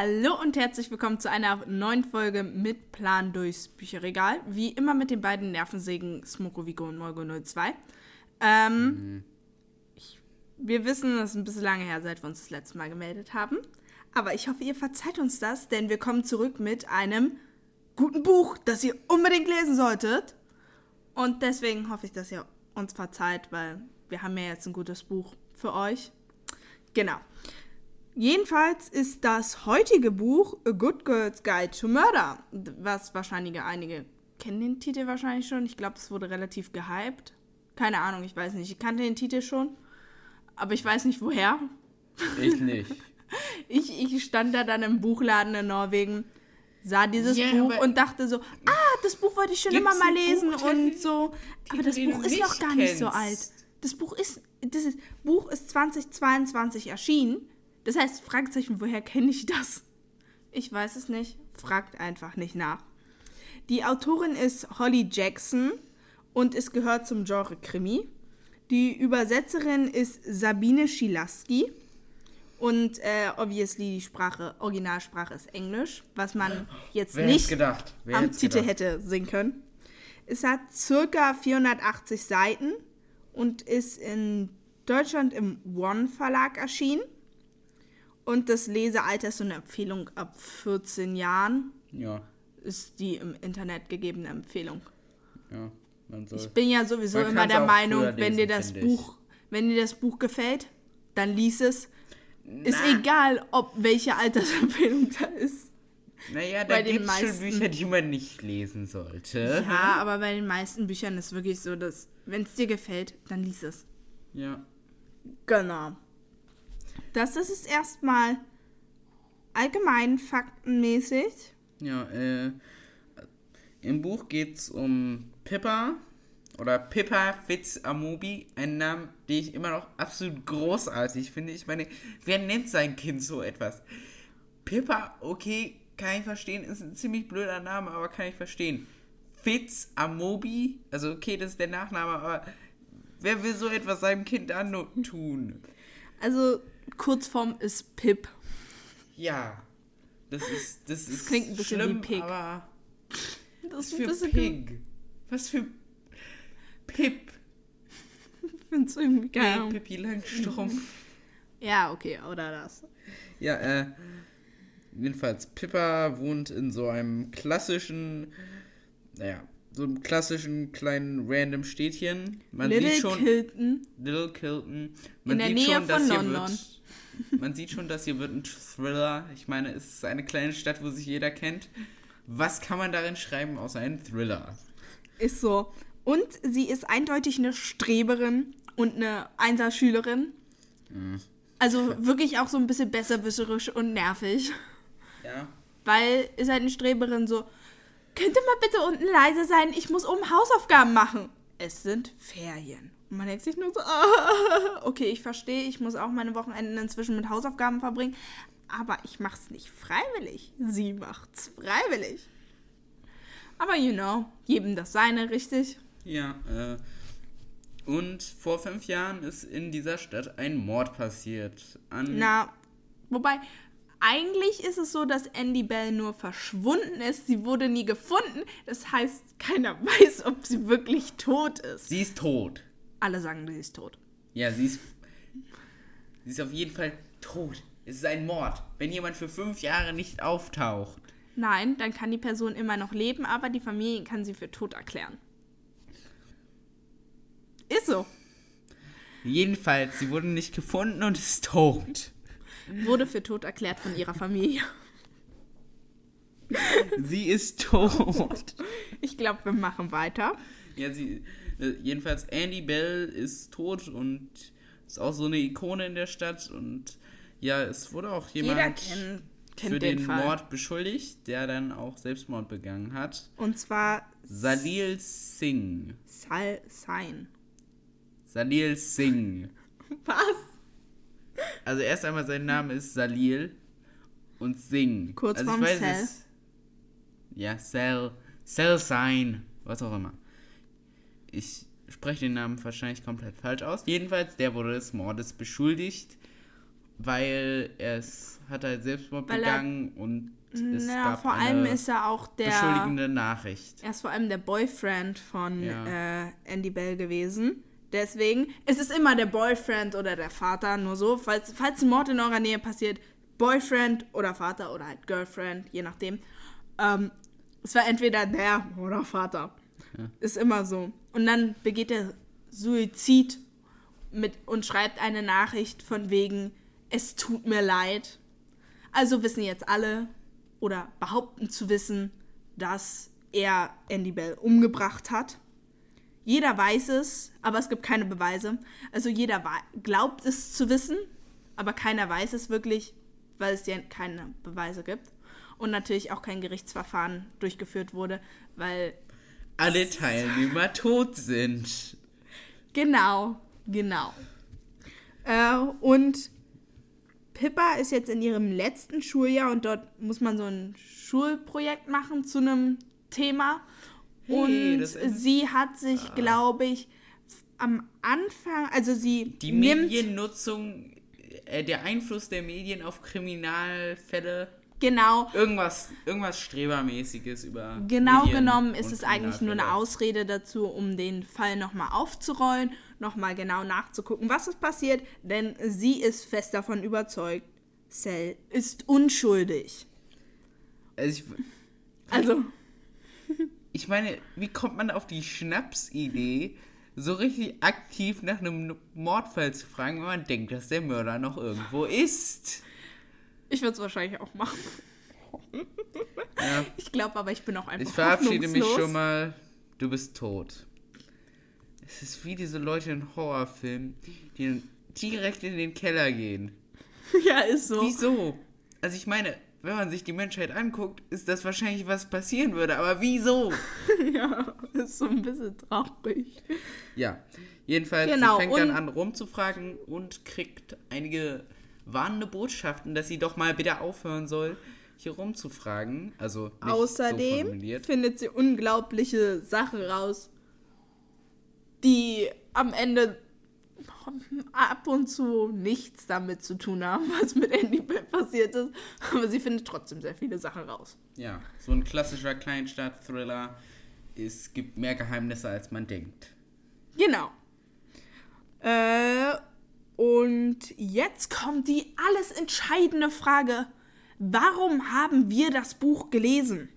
Hallo und herzlich willkommen zu einer neuen Folge mit Plan durchs Bücherregal. Wie immer mit den beiden Nervensägen Smoko Vico und Molgo 02. Ähm, mhm. ich, wir wissen, es ist ein bisschen lange her, seit wir uns das letzte Mal gemeldet haben. Aber ich hoffe, ihr verzeiht uns das, denn wir kommen zurück mit einem guten Buch, das ihr unbedingt lesen solltet. Und deswegen hoffe ich, dass ihr uns verzeiht, weil wir haben ja jetzt ein gutes Buch für euch. Genau. Jedenfalls ist das heutige Buch A Good Girl's Guide to Murder, was wahrscheinlich einige kennen den Titel wahrscheinlich schon. Ich glaube, es wurde relativ gehypt. Keine Ahnung, ich weiß nicht. Ich kannte den Titel schon, aber ich weiß nicht woher. Ich nicht. ich, ich stand da dann im Buchladen in Norwegen, sah dieses yeah, Buch und dachte so, ah, das Buch wollte ich schon immer mal lesen Buch, und so. Aber das Buch ist noch gar nicht so alt. Das Buch ist, das ist, Buch ist 2022 erschienen das heißt, Fragezeichen, woher kenne ich das? Ich weiß es nicht. Fragt einfach nicht nach. Die Autorin ist Holly Jackson und es gehört zum Genre Krimi. Die Übersetzerin ist Sabine Schilaski. Und äh, obviously die Sprache, Originalsprache ist Englisch, was man jetzt Wer nicht am Titel gedacht? hätte sehen können. Es hat circa 480 Seiten und ist in Deutschland im One Verlag erschienen. Und das Lesealter ist so eine Empfehlung ab 14 Jahren. Ja. Ist die im Internet gegebene Empfehlung. Ja, man soll. Ich bin ja sowieso immer der Meinung, lesen, wenn dir das Buch, wenn dir das Buch gefällt, dann lies es. Na. Ist egal, ob welche Altersempfehlung da ist. Naja, da gibt es schon Bücher, die man nicht lesen sollte. Ja, aber bei den meisten Büchern ist wirklich so, dass, wenn es dir gefällt, dann lies es. Ja. Genau. Das ist es erstmal allgemein faktenmäßig. Ja, äh, im Buch geht es um Pippa oder Pippa Fitz Amobi, ein Name, den ich immer noch absolut großartig finde. Ich meine, wer nennt sein Kind so etwas? Pippa, okay, kann ich verstehen, ist ein ziemlich blöder Name, aber kann ich verstehen. Fitz Amobi, also okay, das ist der Nachname, aber wer will so etwas seinem Kind antun? Also Kurzform ist Pip. Ja. Das ist. Das, das ist klingt ein bisschen schlimm, wie Pig. Aber das ist für Pig. Was für Pip. Ich find's irgendwie geil. Hey, Pippi Langstrumpf. Ja, okay, oder das. Ja, äh. Jedenfalls, Pippa wohnt in so einem klassischen. Naja, so einem klassischen kleinen random Städtchen. Man Little sieht schon, Kilton. Little Kilton. Man in der Nähe schon, von London. Wird, man sieht schon, dass hier wird ein Thriller. Ich meine, es ist eine kleine Stadt, wo sich jeder kennt. Was kann man darin schreiben außer ein Thriller? Ist so. Und sie ist eindeutig eine Streberin und eine Einserschülerin. Mhm. Also wirklich auch so ein bisschen besserwisserisch und nervig. Ja. Weil ist halt eine Streberin so, könnte mal bitte unten leise sein? Ich muss oben Hausaufgaben machen. Es sind Ferien. Und man denkt sich nur so, ah, okay, ich verstehe, ich muss auch meine Wochenenden inzwischen mit Hausaufgaben verbringen. Aber ich mach's nicht freiwillig. Sie macht's freiwillig. Aber you know, jedem das seine, richtig? Ja, äh. Und vor fünf Jahren ist in dieser Stadt ein Mord passiert. Na, wobei, eigentlich ist es so, dass Andy Bell nur verschwunden ist. Sie wurde nie gefunden. Das heißt, keiner weiß, ob sie wirklich tot ist. Sie ist tot. Alle sagen, sie ist tot. Ja, sie ist. Sie ist auf jeden Fall tot. Es ist ein Mord. Wenn jemand für fünf Jahre nicht auftaucht. Nein, dann kann die Person immer noch leben, aber die Familie kann sie für tot erklären. Ist so. Jedenfalls, sie wurde nicht gefunden und ist tot wurde für tot erklärt von ihrer Familie. Sie ist tot. Ich glaube, wir machen weiter. Ja, sie. Äh, jedenfalls, Andy Bell ist tot und ist auch so eine Ikone in der Stadt. Und ja, es wurde auch jemand kennt, kennt für den, den Mord beschuldigt, der dann auch Selbstmord begangen hat. Und zwar Salil Singh. Sal Sein. Salil Singh. Was? Also erst einmal sein Name ist Salil und Singh. Kurz also vorm Cell. Es, ja, Cell, Cell Sign, was auch immer. Ich spreche den Namen wahrscheinlich komplett falsch aus. Jedenfalls, der wurde des Mordes beschuldigt weil es hat halt Selbstmord weil begangen er, und es na, gab vor allem ist er auch der beschuldigende Nachricht. Er ist vor allem der Boyfriend von ja. äh, Andy Bell gewesen. Deswegen, es ist immer der Boyfriend oder der Vater, nur so. Falls, falls ein Mord in eurer Nähe passiert, Boyfriend oder Vater oder halt Girlfriend, je nachdem. Ähm, es war entweder der oder Vater. Ja. Ist immer so. Und dann begeht er Suizid mit und schreibt eine Nachricht von wegen, es tut mir leid. Also wissen jetzt alle oder behaupten zu wissen, dass er Andy Bell umgebracht hat. Jeder weiß es, aber es gibt keine Beweise. Also jeder glaubt es zu wissen, aber keiner weiß es wirklich, weil es ja keine Beweise gibt. Und natürlich auch kein Gerichtsverfahren durchgeführt wurde, weil. Alle Teilnehmer tot sind. Genau, genau. Äh, und Pippa ist jetzt in ihrem letzten Schuljahr und dort muss man so ein Schulprojekt machen zu einem Thema. Hey, und sie hat sich, ah. glaube ich, am Anfang, also sie. Die Mediennutzung, äh, der Einfluss der Medien auf Kriminalfälle. Genau. Irgendwas, irgendwas Strebermäßiges über. Genau Medien genommen ist es eigentlich nur eine Ausrede dazu, um den Fall nochmal aufzurollen, nochmal genau nachzugucken, was ist passiert, denn sie ist fest davon überzeugt, Cell ist unschuldig. Also, ich, also. Ich meine, wie kommt man auf die Schnapsidee, so richtig aktiv nach einem Mordfall zu fragen, wenn man denkt, dass der Mörder noch irgendwo ist? Ich würde es wahrscheinlich auch machen. Ja. Ich glaube aber, ich bin auch einfach Ich verabschiede mich schon mal. Du bist tot. Es ist wie diese Leute in Horrorfilmen, die direkt in den Keller gehen. Ja, ist so. Wieso? Also ich meine, wenn man sich die Menschheit anguckt, ist das wahrscheinlich was passieren würde. Aber wieso? ja, ist so ein bisschen traurig. Ja, jedenfalls genau, sie fängt dann an rumzufragen und kriegt einige warnende Botschaften, dass sie doch mal bitte aufhören soll, hier rumzufragen. Also außerdem so findet sie unglaubliche Sachen raus, die am Ende ab und zu nichts damit zu tun haben, was mit Andy Bell passiert ist. Aber sie findet trotzdem sehr viele Sachen raus. Ja, so ein klassischer Kleinstadt-Thriller. Es gibt mehr Geheimnisse, als man denkt. Genau. Äh, und jetzt kommt die alles entscheidende Frage. Warum haben wir das Buch gelesen?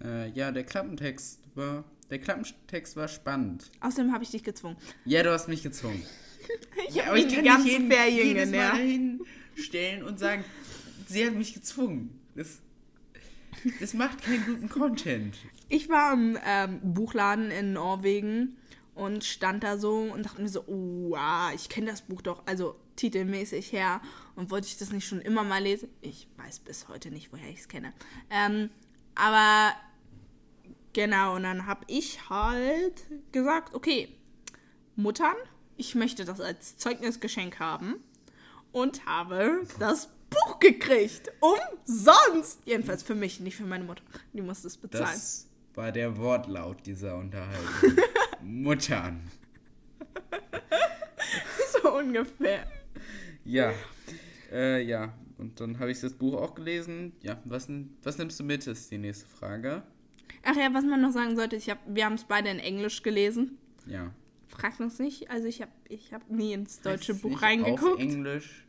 Äh, ja, der Klappentext war. Der Klappentext war spannend. Außerdem habe ich dich gezwungen. Ja, du hast mich gezwungen. ich ja, aber ich kann nicht jeden, Ferien jedes Mal hinstellen und sagen, sie hat mich gezwungen. Das, das macht keinen guten Content. Ich war im ähm, Buchladen in Norwegen und stand da so und dachte mir so, oh, ah, ich kenne das Buch doch, also titelmäßig her und wollte ich das nicht schon immer mal lesen? Ich weiß bis heute nicht, woher ich es kenne. Ähm, aber genau, und dann habe ich halt gesagt, okay, Muttern, ich möchte das als Zeugnisgeschenk haben und habe das Buch gekriegt. Umsonst! Jedenfalls für mich, nicht für meine Mutter. Die musste es bezahlen. Das war der Wortlaut dieser Unterhaltung. Muttern. so ungefähr. Ja. Äh, ja. Und dann habe ich das Buch auch gelesen. Ja, was, was nimmst du mit, ist die nächste Frage. Ach ja, was man noch sagen sollte, ich hab, wir haben es beide in Englisch gelesen. Ja. Frag uns nicht, also ich habe ich hab nie ins deutsche Buch reingeguckt. Auf Englisch.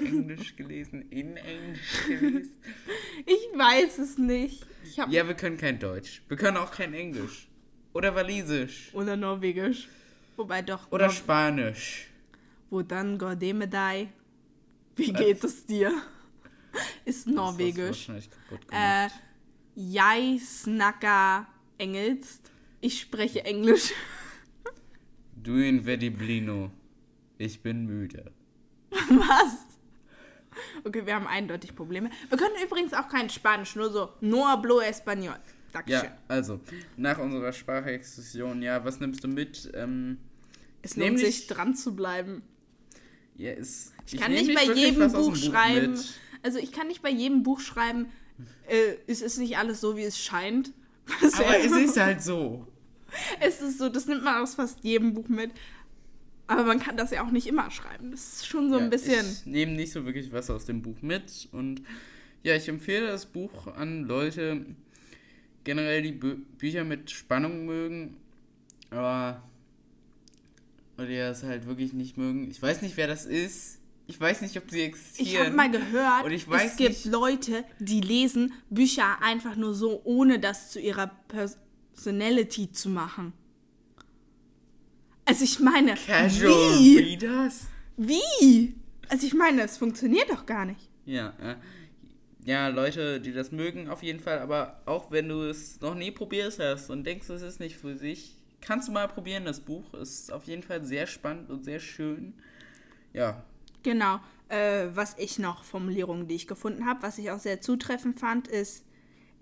Englisch gelesen, in Englisch gelesen. Ich weiß es nicht. ja, wir können kein Deutsch. Wir können auch kein Englisch. Oder Walisisch. Oder Norwegisch. Wobei doch. Oder Nor Spanisch. Wo dann Gordemedai. Wie Was? geht es dir? Ist Norwegisch. Äh, Jai snacka Engelst. Ich spreche Englisch. Du in Vediblino. Ich bin müde. Was? Okay, wir haben eindeutig Probleme. Wir können übrigens auch kein Spanisch, nur so no hablo español. Dankeschön. Ja, also, nach unserer Sprachexkursion, ja, was nimmst du mit? Ähm, es lohnt sich dran zu bleiben. Ja, es, ich, ich kann nicht bei jedem Buch schreiben. Buch also ich kann nicht bei jedem Buch schreiben, äh, es ist nicht alles so, wie es scheint. Aber es ist halt so. Es ist so, das nimmt man aus fast jedem Buch mit. Aber man kann das ja auch nicht immer schreiben. Das ist schon so ja, ein bisschen. Ich nehme nicht so wirklich was aus dem Buch mit. Und ja, ich empfehle das Buch an Leute, generell die Bü Bücher mit Spannung mögen. Aber. Oder die das halt wirklich nicht mögen. Ich weiß nicht, wer das ist. Ich weiß nicht, ob sie existieren. Ich habe mal gehört, und ich weiß es gibt nicht, Leute, die lesen Bücher einfach nur so, ohne das zu ihrer Personality zu machen. Also ich meine, Casual wie? Readers? Wie? Also ich meine, es funktioniert doch gar nicht. Ja, äh, ja, Leute, die das mögen, auf jeden Fall. Aber auch wenn du es noch nie probiert hast und denkst, es ist nicht für sich, kannst du mal probieren. Das Buch ist auf jeden Fall sehr spannend und sehr schön. Ja. Genau. Äh, was ich noch, Formulierungen, die ich gefunden habe, was ich auch sehr zutreffend fand, ist,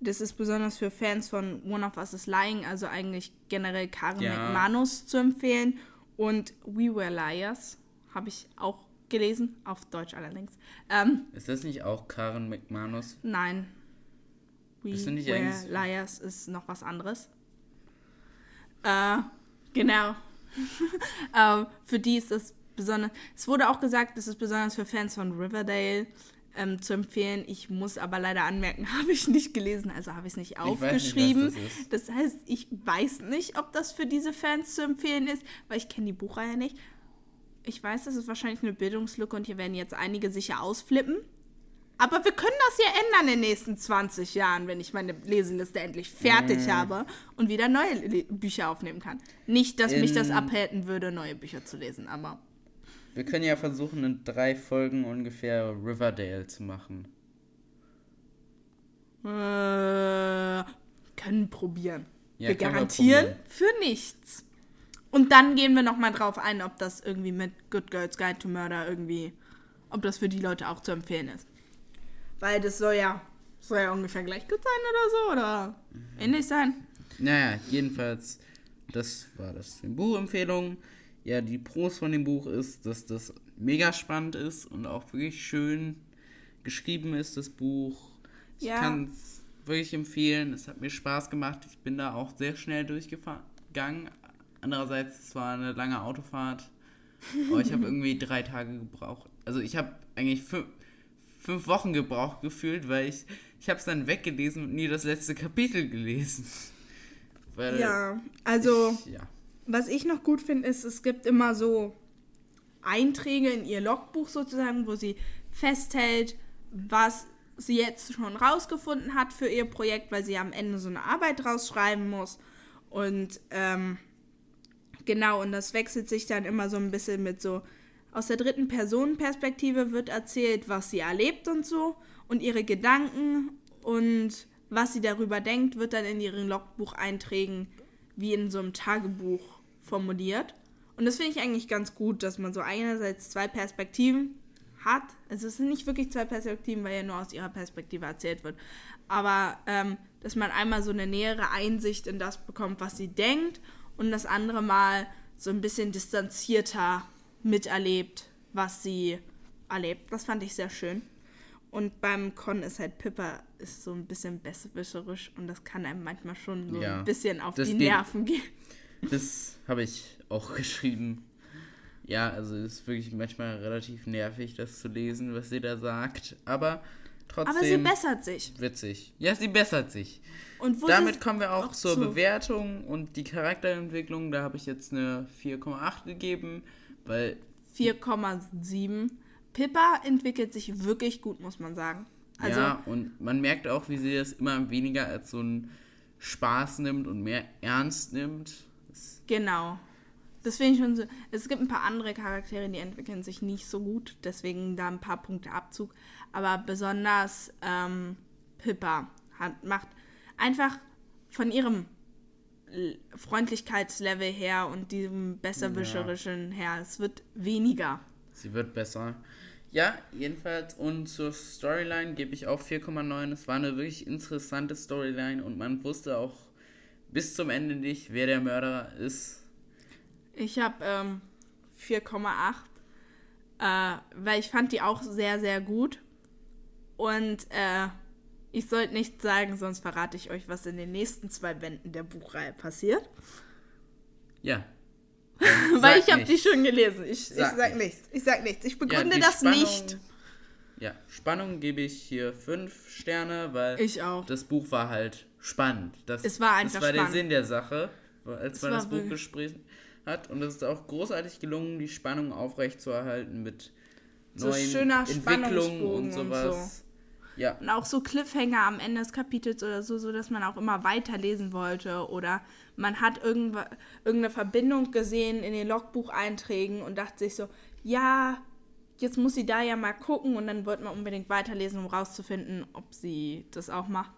das ist besonders für Fans von One of Us is Lying, also eigentlich generell Karen ja. McManus zu empfehlen. Und We Were Liars habe ich auch gelesen, auf Deutsch allerdings. Ähm, ist das nicht auch Karen McManus? Nein. We Were Liars ist noch was anderes. Äh, genau. äh, für die ist das besonders. Es wurde auch gesagt, das ist besonders für Fans von Riverdale ähm, zu empfehlen. Ich muss aber leider anmerken, habe ich nicht gelesen, also habe ich es nicht aufgeschrieben. Nicht, das, das, heißt, ich weiß nicht, ob das für diese Fans zu empfehlen ist, weil ich kenne die Buchreihe nicht. Ich weiß, das ist wahrscheinlich eine Bildungslücke und hier werden jetzt einige sicher ausflippen. Aber wir können das ja ändern in den nächsten 20 Jahren, wenn ich meine Leseliste endlich fertig mm. habe und wieder neue Le Bücher aufnehmen kann. Nicht, dass in mich das abhalten würde, neue Bücher zu lesen, aber wir können ja versuchen, in drei Folgen ungefähr Riverdale zu machen. Äh, können probieren. Ja, wir garantieren wir für nichts. Und dann gehen wir nochmal drauf ein, ob das irgendwie mit Good Girls Guide to Murder irgendwie, ob das für die Leute auch zu empfehlen ist. Weil das soll ja, soll ja ungefähr gleich gut sein oder so, oder mhm. ähnlich sein. Naja, jedenfalls, das war das Buchempfehlung ja, die Pros von dem Buch ist, dass das mega spannend ist und auch wirklich schön geschrieben ist, das Buch. Ich ja. kann es wirklich empfehlen. Es hat mir Spaß gemacht. Ich bin da auch sehr schnell durchgegangen. Andererseits, es war eine lange Autofahrt. Aber ich habe irgendwie drei Tage gebraucht. Also ich habe eigentlich fünf, fünf Wochen gebraucht gefühlt, weil ich, ich habe es dann weggelesen und nie das letzte Kapitel gelesen. Weil ja, also ich, ja. Was ich noch gut finde, ist, es gibt immer so Einträge in ihr Logbuch sozusagen, wo sie festhält, was sie jetzt schon rausgefunden hat für ihr Projekt, weil sie am Ende so eine Arbeit rausschreiben muss. Und ähm, genau, und das wechselt sich dann immer so ein bisschen mit so, aus der dritten Personenperspektive wird erzählt, was sie erlebt und so. Und ihre Gedanken und was sie darüber denkt, wird dann in ihren Logbucheinträgen wie in so einem Tagebuch formuliert. Und das finde ich eigentlich ganz gut, dass man so einerseits zwei Perspektiven hat. Also es sind nicht wirklich zwei Perspektiven, weil ja nur aus ihrer Perspektive erzählt wird. Aber ähm, dass man einmal so eine nähere Einsicht in das bekommt, was sie denkt und das andere Mal so ein bisschen distanzierter miterlebt, was sie erlebt. Das fand ich sehr schön. Und beim Con ist halt Pippa ist so ein bisschen besserwischerisch und das kann einem manchmal schon so ja, ein bisschen auf die Nerven gehen. Das habe ich auch geschrieben. Ja, also es ist wirklich manchmal relativ nervig, das zu lesen, was sie da sagt. Aber trotzdem. Aber sie bessert sich. Witzig. Ja, sie bessert sich. Und Damit kommen wir auch, auch zur zu. Bewertung und die Charakterentwicklung. Da habe ich jetzt eine 4,8 gegeben, weil. 4,7. Pippa entwickelt sich wirklich gut, muss man sagen. Also, ja, und man merkt auch, wie sie das immer weniger als so einen Spaß nimmt und mehr ernst nimmt. Genau. Das finde ich schon so. Es gibt ein paar andere Charaktere, die entwickeln sich nicht so gut, deswegen da ein paar Punkte Abzug. Aber besonders ähm, Pippa hat, macht einfach von ihrem Freundlichkeitslevel her und diesem besserwischerischen ja. her, es wird weniger. Sie wird besser. Ja, jedenfalls. Und zur Storyline gebe ich auch 4,9. Es war eine wirklich interessante Storyline und man wusste auch bis zum Ende nicht, wer der Mörderer ist. Ich habe ähm, 4,8, äh, weil ich fand die auch sehr, sehr gut. Und äh, ich sollte nichts sagen, sonst verrate ich euch, was in den nächsten zwei Bänden der Buchreihe passiert. Ja. Weil ich habe die schon gelesen. Ich sag, ich sag nichts. Ich sag nichts. Ich begründe ja, das Spannung, nicht. Ja, Spannung gebe ich hier fünf Sterne, weil ich auch. das Buch war halt spannend. Das, es war einfach Das war spannend. der Sinn der Sache, als man das Buch gesprochen hat. Und es ist auch großartig gelungen, die Spannung aufrechtzuerhalten mit so neuen schöner Entwicklungen und sowas. Und so. Ja. Und auch so Cliffhanger am Ende des Kapitels oder so, so dass man auch immer weiterlesen wollte. Oder man hat irgendeine Verbindung gesehen in den Logbucheinträgen und dachte sich so, ja, jetzt muss sie da ja mal gucken und dann wollte man unbedingt weiterlesen, um rauszufinden, ob sie das auch macht.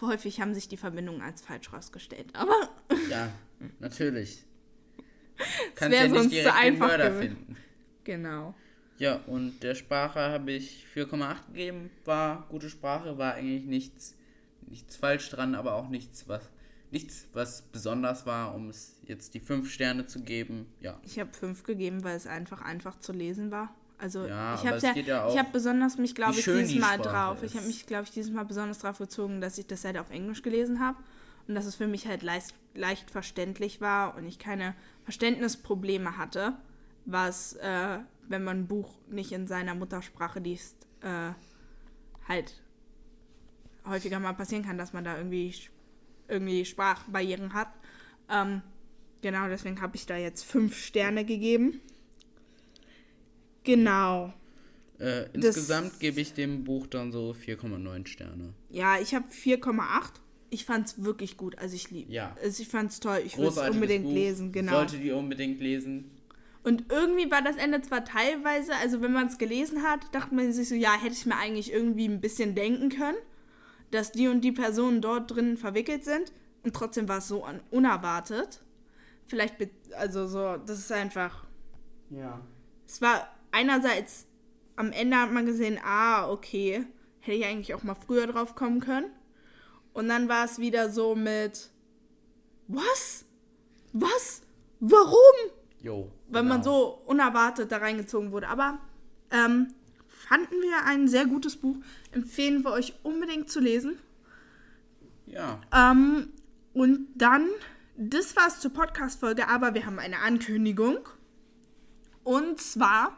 Häufig haben sich die Verbindungen als falsch rausgestellt, aber. Ja, natürlich. Kannst ja nicht direkt den Mörder finden. Genau. Ja, und der Sprache habe ich 4,8 gegeben. War gute Sprache, war eigentlich nichts, nichts falsch dran, aber auch nichts, was nichts, was besonders war, um es jetzt die 5 Sterne zu geben. Ja. Ich habe 5 gegeben, weil es einfach einfach zu lesen war. Also ja, ich habe ja, ja ich habe besonders mich, glaube ich, dieses Mal drauf. Ist. Ich habe mich, glaube ich, dieses Mal besonders drauf gezogen, dass ich das halt auf Englisch gelesen habe und dass es für mich halt leicht, leicht verständlich war und ich keine Verständnisprobleme hatte, was äh, wenn man ein Buch nicht in seiner Muttersprache liest, äh, halt häufiger mal passieren kann, dass man da irgendwie, irgendwie Sprachbarrieren hat. Ähm, genau, deswegen habe ich da jetzt fünf Sterne gegeben. Genau. Äh, insgesamt gebe ich dem Buch dann so 4,9 Sterne. Ja, ich habe 4,8. Ich fand es wirklich gut. Also ich liebe. Ja. Also ich fand es toll. Ich würde es unbedingt Buch. lesen. Genau. Solltet ihr unbedingt lesen. Und irgendwie war das Ende zwar teilweise, also wenn man es gelesen hat, dachte man sich so, ja, hätte ich mir eigentlich irgendwie ein bisschen denken können, dass die und die Personen dort drin verwickelt sind. Und trotzdem war es so unerwartet. Vielleicht, also so, das ist einfach. Ja. Es war einerseits, am Ende hat man gesehen, ah, okay, hätte ich eigentlich auch mal früher drauf kommen können. Und dann war es wieder so mit, was? Was? Warum? Jo. Weil genau. man so unerwartet da reingezogen wurde. Aber ähm, fanden wir ein sehr gutes Buch. Empfehlen wir euch unbedingt zu lesen. Ja. Ähm, und dann, das war's zur Podcast-Folge, aber wir haben eine Ankündigung. Und zwar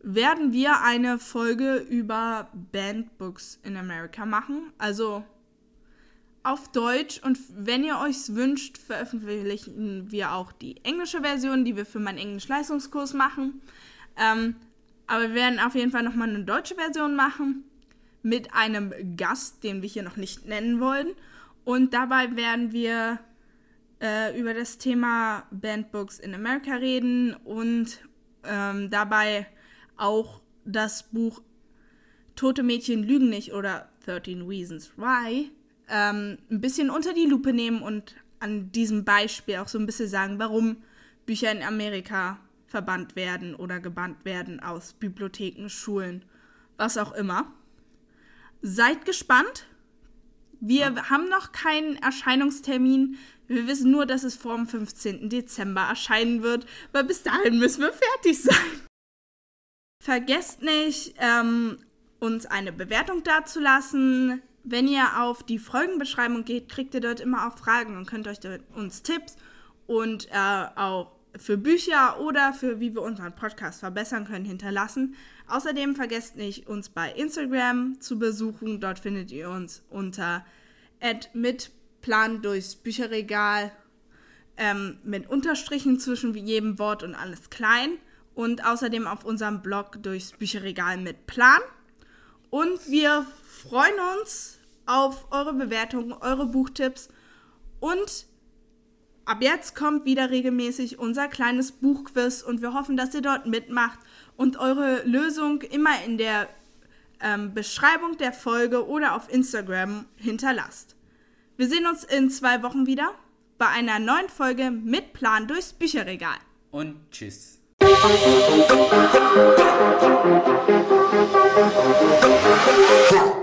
werden wir eine Folge über Bandbooks in America machen. Also auf Deutsch und wenn ihr euch wünscht, veröffentlichen wir auch die englische Version, die wir für meinen Englisch-Leistungskurs machen. Ähm, aber wir werden auf jeden Fall nochmal eine deutsche Version machen mit einem Gast, den wir hier noch nicht nennen wollen. Und dabei werden wir äh, über das Thema Bandbooks in America reden und ähm, dabei auch das Buch Tote Mädchen lügen nicht oder 13 Reasons Why ähm, ein bisschen unter die Lupe nehmen und an diesem Beispiel auch so ein bisschen sagen, warum Bücher in Amerika verbannt werden oder gebannt werden aus Bibliotheken, Schulen, was auch immer. Seid gespannt. Wir ja. haben noch keinen Erscheinungstermin. Wir wissen nur, dass es vor dem 15. Dezember erscheinen wird, weil bis dahin müssen wir fertig sein. Vergesst nicht, ähm, uns eine Bewertung dazulassen, wenn ihr auf die Folgenbeschreibung geht, kriegt ihr dort immer auch Fragen und könnt euch uns Tipps und äh, auch für Bücher oder für wie wir unseren Podcast verbessern können hinterlassen. Außerdem vergesst nicht, uns bei Instagram zu besuchen. Dort findet ihr uns unter mitplan durchs Bücherregal ähm, mit Unterstrichen zwischen jedem Wort und alles klein. Und außerdem auf unserem Blog durchs Bücherregal mit Plan. Und wir freuen uns auf eure Bewertungen, eure Buchtipps und ab jetzt kommt wieder regelmäßig unser kleines Buchquiz und wir hoffen, dass ihr dort mitmacht und eure Lösung immer in der ähm, Beschreibung der Folge oder auf Instagram hinterlasst. Wir sehen uns in zwei Wochen wieder bei einer neuen Folge mit Plan durchs Bücherregal. Und tschüss. Yeah.